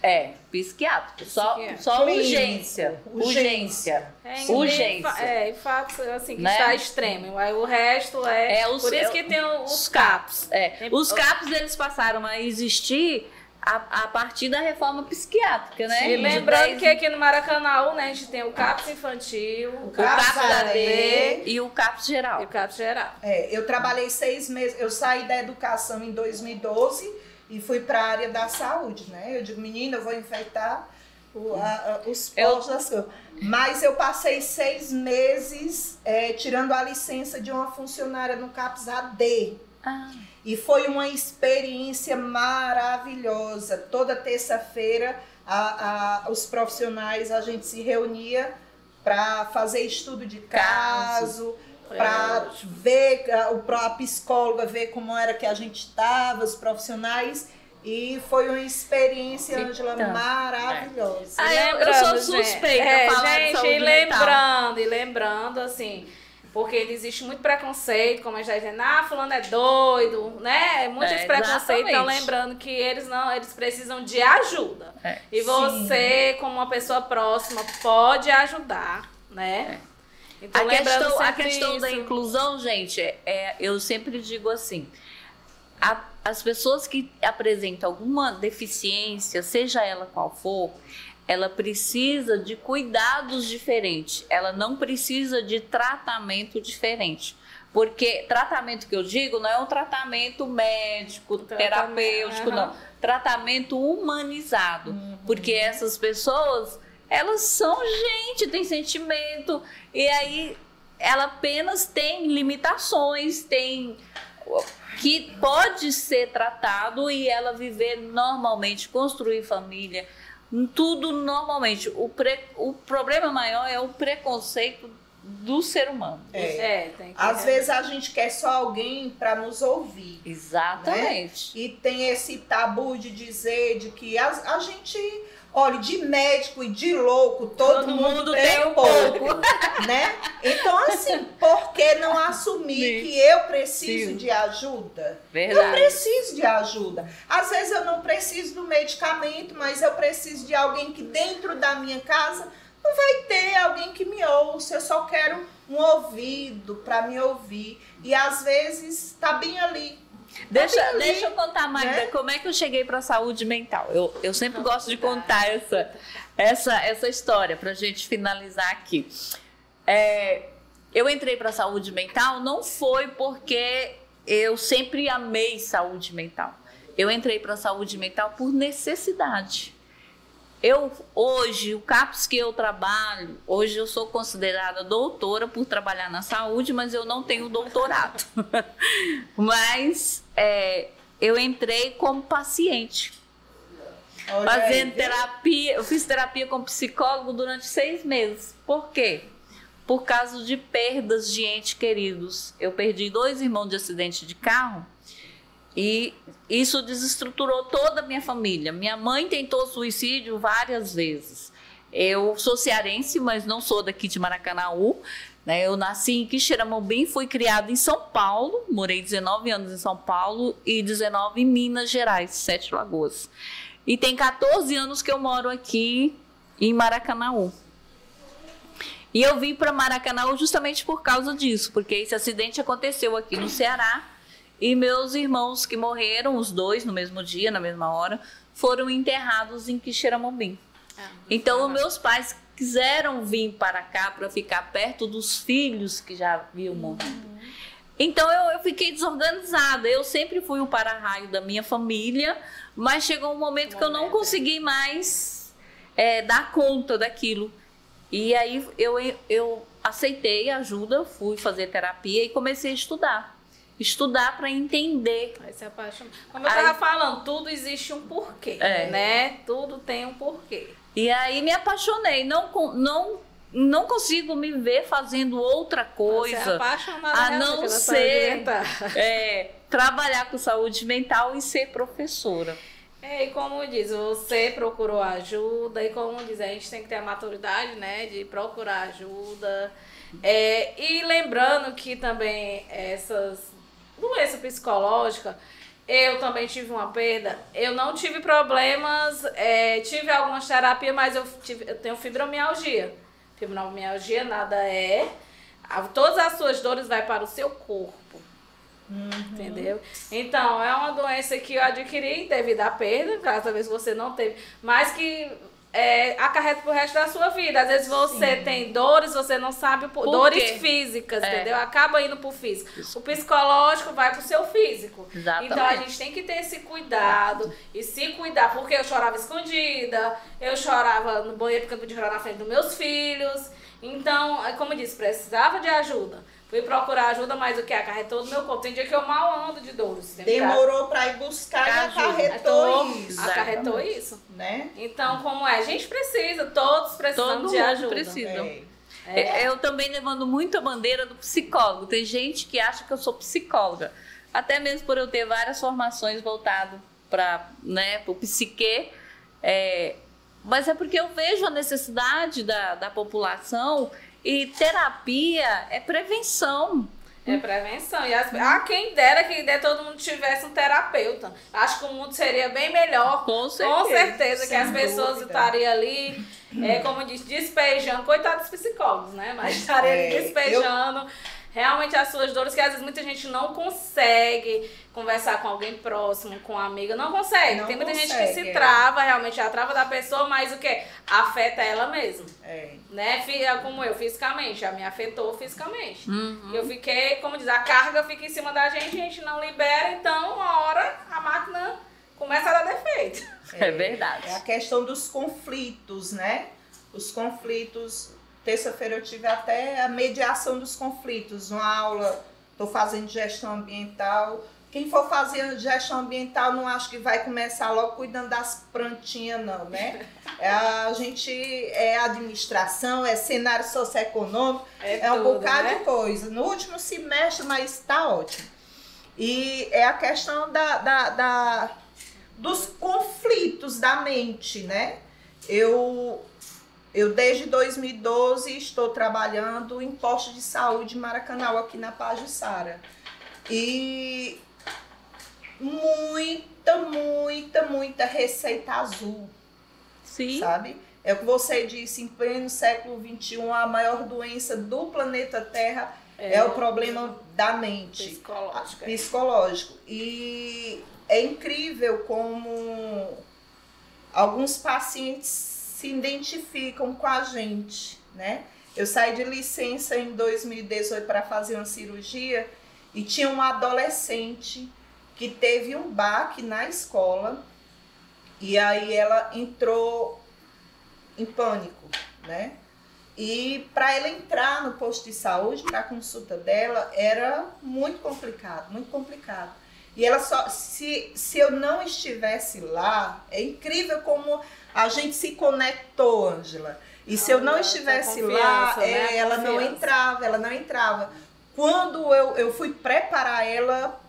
É, psiquiátrico. Só, Psiquiátrico. só Clínico. urgência. Urgência. Urgência. É, Urgência. É, em fato, assim, que Né? está extremo. Aí o resto é. É, os- por isso é, que tem os os CAPs. É, os CAPs eles passaram a existir a, a partir da reforma psiquiátrica, né? E lembrando 10 que aqui no Maracanã, né, a gente tem o CAPS infantil, o o CAPS AD. D e o CAPS geral. e o CAPS geral. É, eu trabalhei seis meses. Eu saí da educação em 2012 e fui para a área da saúde, né? Eu digo, menina, eu vou enfeitar o- a- a- os Eu- postos das coisas. Mas eu passei seis meses é, tirando a licença de uma funcionária no CAPS AD. Ah, E foi uma experiência maravilhosa. Toda terça-feira, a- a- os profissionais, a gente se reunia para fazer estudo de caso, para ver, a, psicóloga ver como era que a gente estava, os profissionais. E foi uma experiência, Que Ângela, tanto. maravilhosa. Ah, eu- sou suspeita é, a falar de gente, saúde e mental. lembrando, e lembrando, assim, porque existe muito preconceito, como a gente está dizendo, ah, fulano é doido, né? Muito É, preconceito. Então, lembrando que eles não, eles precisam de ajuda. É. E você, como uma pessoa próxima, pode ajudar, né? Então, a lembrando questão, a questão da isso. inclusão, gente, é, é- eu sempre digo assim: a- as pessoas que apresentam alguma deficiência, seja ela qual for, ela precisa de cuidados diferentes. Ela não precisa de tratamento diferente. Porque tratamento que eu digo não é um tratamento médico, Tratamento, terapêutico, aham. não. Tratamento humanizado. Porque essas pessoas, elas são gente, tem sentimento. E aí ela apenas tem limitações, tem que pode ser tratado e ela viver normalmente, construir família, tudo normalmente. O, pre- o problema maior é o preconceito do ser humano. É. É, tem que Às vezes a gente quer só alguém para nos ouvir. Exatamente. E tem esse tabu de dizer de que a, a gente, olha, de médico e de louco, todo, Todo mundo, mundo tem, um pouco, né? Então, assim, por que não assumir Sim. que eu preciso Sim. de ajuda? Eu Verdade. preciso de ajuda. Às vezes eu não preciso do medicamento, mas eu preciso de alguém que dentro da minha casa não vai ter alguém que me ouça. Eu só quero um ouvido para me ouvir. E às vezes tá bem ali. Deixa, deixa eu contar, Magda, né? como é que eu cheguei para a saúde mental. Eu, eu sempre gosto de contar essa, essa, essa história para a gente finalizar aqui. É, eu entrei para a saúde mental não foi porque eu sempre amei saúde mental. Eu entrei para a saúde mental por necessidade. Eu hoje, o CAPS que eu trabalho, hoje eu sou considerada doutora por trabalhar na saúde, mas eu não tenho doutorado. mas é, eu entrei como paciente, Olha aí, fazendo viu? terapia. Eu fiz terapia com psicólogo durante seis meses. Por quê? Por causa de perdas de entes queridos. Eu perdi dois irmãos de acidente de carro e isso desestruturou toda a minha família. Minha mãe tentou suicídio várias vezes. Eu sou cearense, mas não sou daqui de Maracanaú. né? Eu nasci em Quixeramobim, fui criada em São Paulo, morei 19 anos em São Paulo e 19 em Minas Gerais, Sete Lagoas. E tem 14 anos que eu moro aqui em Maracanaú. E eu vim para Maracanaú justamente por causa disso, porque esse acidente aconteceu aqui no Ceará e meus irmãos que morreram, os dois no mesmo dia, na mesma hora, foram enterrados em Quixeramobim. Então, os meus pais quiseram vir para cá para ficar perto dos filhos que já haviam morrido. Então, eu, eu fiquei desorganizada. Eu sempre fui o para-raio da minha família, mas chegou um momento que eu não consegui mais é, dar conta daquilo. E aí eu, eu aceitei ajuda, fui fazer terapia e comecei a estudar. Estudar para entender. Aí se apaixona. Como eu estava falando, tudo existe um porquê, é. né? Tudo tem um porquê. E aí me apaixonei. Não, não não consigo me ver fazendo outra coisa é a não ser é, trabalhar com saúde mental e ser professora. É, e como diz, você procurou ajuda, e como diz, a gente tem que ter a maturidade, né, de procurar ajuda. É, e lembrando que também essas doenças psicológicas, eu também tive uma perda. Eu não tive problemas, é, tive algumas terapias, mas eu, tive, eu tenho fibromialgia. Fibromialgia nada é. Todas as suas dores vai para o seu corpo. Uhum. Entendeu? Então, é uma doença que eu adquiri devido à perda, cada vez você não teve, mas que é, acarreta pro resto da sua vida. Às vezes você Sim. tem dores, você não sabe por, por dores quê? físicas, é. entendeu? Acaba indo pro físico. Isso. O psicológico vai pro seu físico. Exatamente. Então a gente tem que ter esse cuidado e se cuidar, porque eu chorava escondida, eu chorava no banheiro porque eu não podia chorar na frente dos meus filhos. Então, é como eu disse, precisava de ajuda. Fui procurar ajuda, mas o que? Acarretou no meu corpo. Tem dia que eu mal ando de dores. Demorou para ir buscar e acarretou isso. Acarretou isso. Né? Então, como é? A gente precisa, todos precisam Todo de ajuda. precisam. É. É. Eu também levando muito a bandeira do psicólogo. Tem gente que acha que eu sou psicóloga. Até mesmo por eu ter várias formações voltadas para né, o psique. É, mas é porque eu vejo a necessidade da, da população e terapia é prevenção. É prevenção. E as, ah, quem dera que der todo mundo tivesse um terapeuta. Acho que o mundo seria bem melhor. Com certeza. Com certeza que as pessoas estariam ali, é, como diz, despejando. Coitados dos psicólogos, né? Mas estariam é, despejando. Eu realmente as suas dores, que às vezes muita gente não consegue conversar com alguém próximo, com uma amiga, não consegue. Não Tem muita consegue, gente que se é. trava, realmente a trava da pessoa, mas o que? Afeta ela mesma. É. Né? Como eu, fisicamente, já me afetou fisicamente. Uhum. Eu fiquei, como diz, a carga fica em cima da gente, a gente não libera, então uma hora a máquina começa a dar defeito. É, é verdade. É a questão dos conflitos, né? Os conflitos Terça-feira eu tive até a mediação dos conflitos, uma aula, estou fazendo gestão ambiental. Quem for fazer gestão ambiental não acho que vai começar logo cuidando das plantinhas, não, né? É, a gente é administração, é cenário socioeconômico, é, é um tudo, bocado né? de coisa. No último semestre, mas está ótimo. E é a questão da, da, da, dos conflitos da mente, né? Eu eu, desde 2012, estou trabalhando em posto de saúde em Maracanã, aqui na Pajussara. E muita, muita, muita receita azul. Sim. Sabe? É o que você disse, em pleno século XXI, a maior doença do planeta Terra é, é o problema da mente. Psicológico. Psicológico. E é incrível como alguns pacientes se identificam com a gente, né? Eu saí de licença em 2018 para fazer uma cirurgia e tinha uma adolescente que teve um baque na escola e aí ela entrou em pânico, né? E para ela entrar no posto de saúde, para a consulta dela, era muito complicado, muito complicado. E ela só, se, se eu não estivesse lá, é incrível como a gente se conectou, Ângela. E se eu não estivesse lá, né? é, ela não entrava, ela não entrava. Quando eu, eu fui preparar ela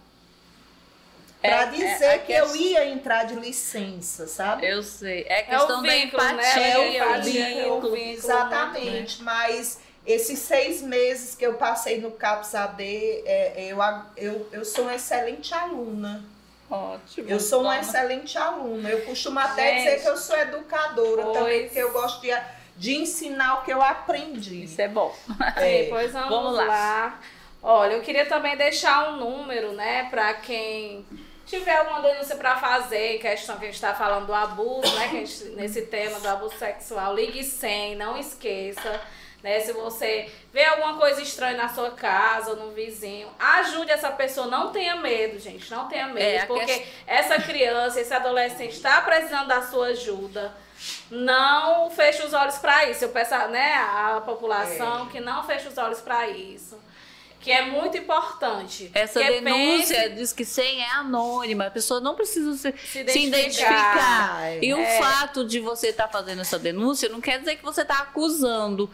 para é, dizer é, que eu ia entrar de licença, sabe? Eu sei. É questão é vínculo, da empatia, né? é o vínculo, vínculo, exatamente. Né? Mas esses seis meses que eu passei no CAPS AD, é, eu, eu, eu sou uma excelente aluna. Ótimo. Eu sou uma excelente aluna. Eu costumo até Gente, dizer que eu sou educadora pois... também, porque eu gosto de, de ensinar o que eu aprendi. Isso é bom. É. Pois vamos, vamos lá. lá. Olha, eu queria também deixar um número, né, para quem tiver alguma denúncia para fazer, em questão que a gente está falando do abuso, né, que gente, nesse tema do abuso sexual, ligue 100, não esqueça. Né? Se você vê alguma coisa estranha na sua casa ou no vizinho, ajude essa pessoa. Não tenha medo, gente. Não tenha medo. É, porque questão- essa criança, esse adolescente está precisando da sua ajuda. Não feche os olhos para isso. Eu peço né, à população É. que não feche os olhos para isso. Que é muito importante. Essa Que denúncia pense- diz que 100 é anônima, a pessoa não precisa se, se identificar. identificar. E o É. fato de você estar fazendo essa denúncia não quer dizer que você está acusando.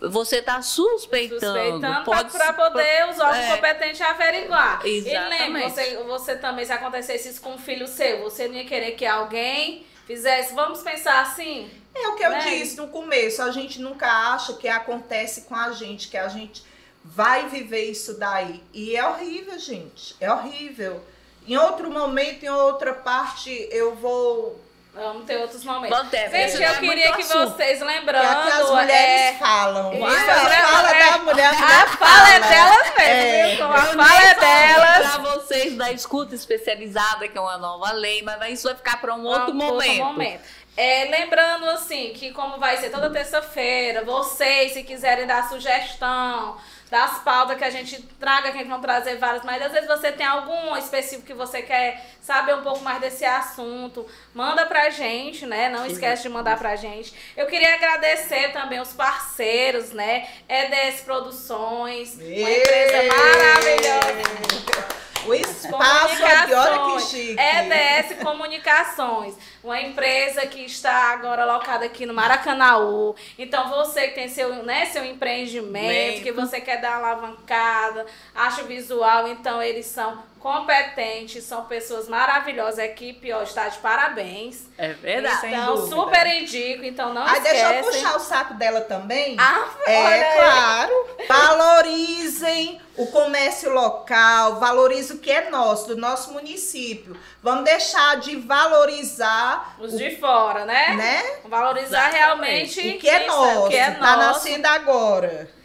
Você está suspeitando. suspeitando Pode para poder os órgãos é. competentes averiguar. E Exatamente. lembre, você, você também, se acontecesse isso com um filho seu, você não ia querer que alguém fizesse. Vamos pensar assim? É o que eu Né? disse no começo, a gente nunca acha que acontece com a gente, que a gente vai viver isso daí. E é horrível, gente. É horrível. Em outro momento, em outra parte, eu vou. Vamos ter outros momentos. Vamos ter, Gente, eu é queria que assunto. vocês Que lembrando. aqui as mulheres é, falam. Isso, as a mulheres- fala é. da mulher, a fala é delas mesmo, É. a Eu fala é delas. Pra vocês da escuta especializada, que é uma nova lei, mas isso vai ficar para um outro Outro momento. momento. É, lembrando assim que como vai ser toda terça-feira, vocês se quiserem dar sugestão das pautas que a gente traga, que a gente vai trazer várias, mas às vezes você tem algum específico que você quer saber um pouco mais desse assunto, manda pra gente, né? Não esquece de mandar pra gente. Eu queria agradecer também os parceiros, né? EDS Produções, uma empresa maravilhosa. O espaço aqui, olha chique. EDS Comunicações, uma empresa que está agora locada aqui no Maracanãú. Então, você que tem seu, né, seu empreendimento, que você quer dar alavancada, acha visual, então eles são competentes, são pessoas maravilhosas. A equipe ó, está de parabéns. É verdade. Então, super indico. Então, não Aí deixa eu esquecem. puxar o saco dela também. Ah, É claro. Valorizem o comércio local, valorizem o que é nosso, do nosso município. Vamos deixar de valorizar Os de fora, né? né? Valorizar Exatamente. realmente o que é isso, nosso. o que é tá nosso. nascendo agora.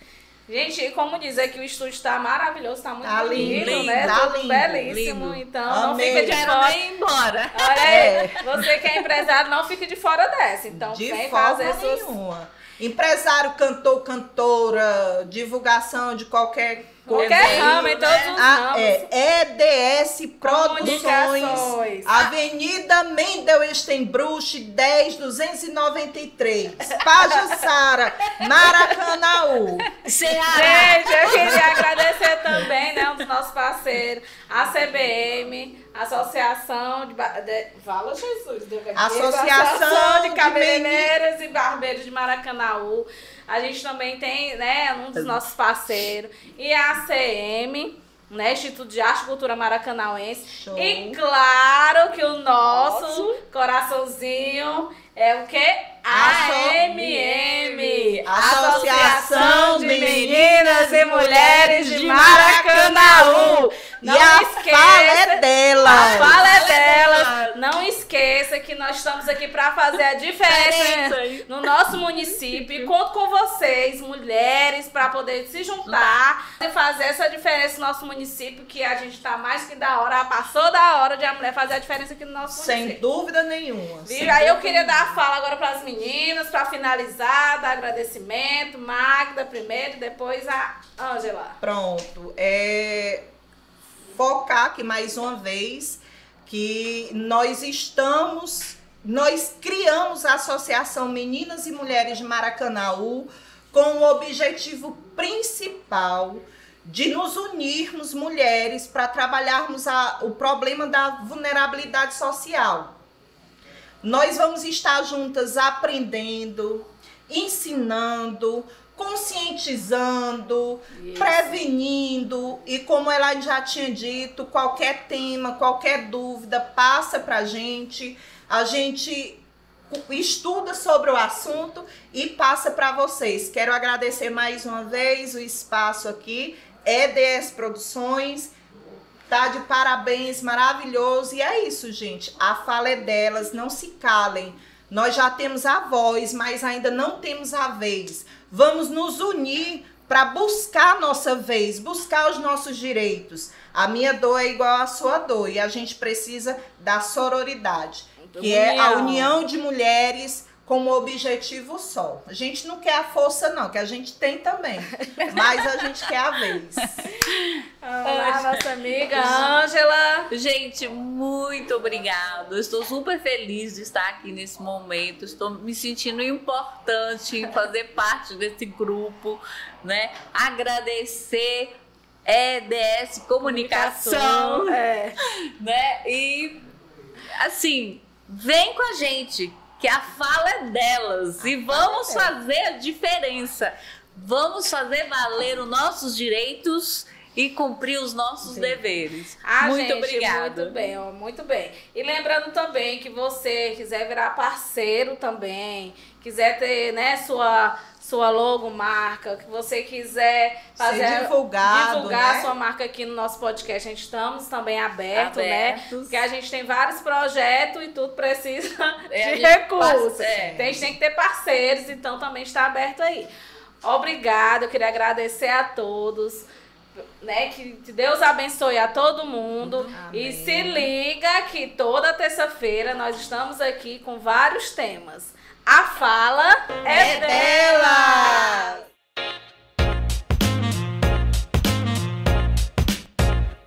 Gente, e como dizer que o estúdio está maravilhoso, está muito Tá bonito, lindo, né? tá Tudo lindo, belíssimo. lindo. Então, não Amei. fica de fora. nem ir embora. Olha aí, É. você que é empresário, não fique de fora dessa. Então, de vem fazer suas. nenhuma. Empresário, cantor, cantora, divulgação de qualquer coisa. Qualquer ramo, em todos os Ah, ramos. é EDS Produções, Comunicações. Avenida Mendel Estenbruch, 10293, Pajuçara, Maracanaú. Ceará. Gente, eu queria agradecer também, né, um dos nossos parceiros, a CBM, Associação de... Ba- de Fala, Jesus. deu aqui. Associação de de Cabeleireiros e Barbeiros de Maracanaú. A gente também tem, né, um dos nossos parceiros. E a ACM, né, Instituto de Arte e Cultura Maracanauense. Show. E claro que o nosso coraçãozinho é o quê? AMM, Associação de Meninas e Mulheres de Maracanaú. Não e a esqueça. fala é dela. A fala é delas. Não esqueça que nós estamos aqui para fazer a diferença no nosso município. E conto com vocês, mulheres, para poder se juntar e fazer essa diferença no nosso município, que a gente tá mais que da hora. Passou da hora de a mulher fazer a diferença aqui no nosso Sem município. dúvida nenhuma. Viu? sem Aí eu queria dar a fala agora para as meninas, para finalizar, dar agradecimento. Magda primeiro, depois a Ângela. Pronto. É, focar aqui mais uma vez que nós estamos, nós criamos a Associação Meninas e Mulheres de Maracanaú com o objetivo principal de nos unirmos mulheres para trabalharmos a- o problema da vulnerabilidade social. Nós vamos estar juntas aprendendo, ensinando, conscientizando, prevenindo e como ela já tinha dito, qualquer tema, qualquer dúvida, passa pra gente. A gente estuda sobre o assunto e passa para vocês. Quero agradecer mais uma vez o espaço aqui, EDS Produções. Tá de parabéns, maravilhoso. E é isso, gente. A fala é delas, não se calem. Nós já temos a voz, mas ainda não temos a vez. Vamos nos unir para buscar a nossa vez, buscar os nossos direitos. A minha dor é igual à sua dor e a gente precisa da sororidade, que é a União. união de mulheres como objetivo só. A gente não quer a força, não, que a gente tem também. Mas a gente quer a vez. Olá, nossa amiga Ângela. Gente, muito obrigada. Estou super feliz de estar aqui nesse momento. Estou me sentindo importante em fazer parte desse grupo, né? Agradecer EDS Comunicação, Comunicação, é. né? E assim, vem com a gente, que a fala é delas e vamos fazer a diferença. Vamos fazer valer os nossos direitos e cumprir os nossos Sim. deveres. Ah, muito gente, obrigada. Muito bem, ó, muito bem. E lembrando também que você quiser virar parceiro também, quiser ter, né, sua sua logomarca, que você quiser fazer Ser divulgado, divulgar né? sua marca aqui no nosso podcast, a gente estamos também aberto, né? Abertos. Porque a gente tem vários projetos e tudo precisa É, de recursos. passa- é. Então, a gente tem que ter parceiros, então também está aberto aí. Obrigada, eu queria agradecer a todos né? Que Deus abençoe a todo mundo. Amém. E se liga que toda terça-feira nós estamos aqui com vários temas. A fala é, é dela. dela.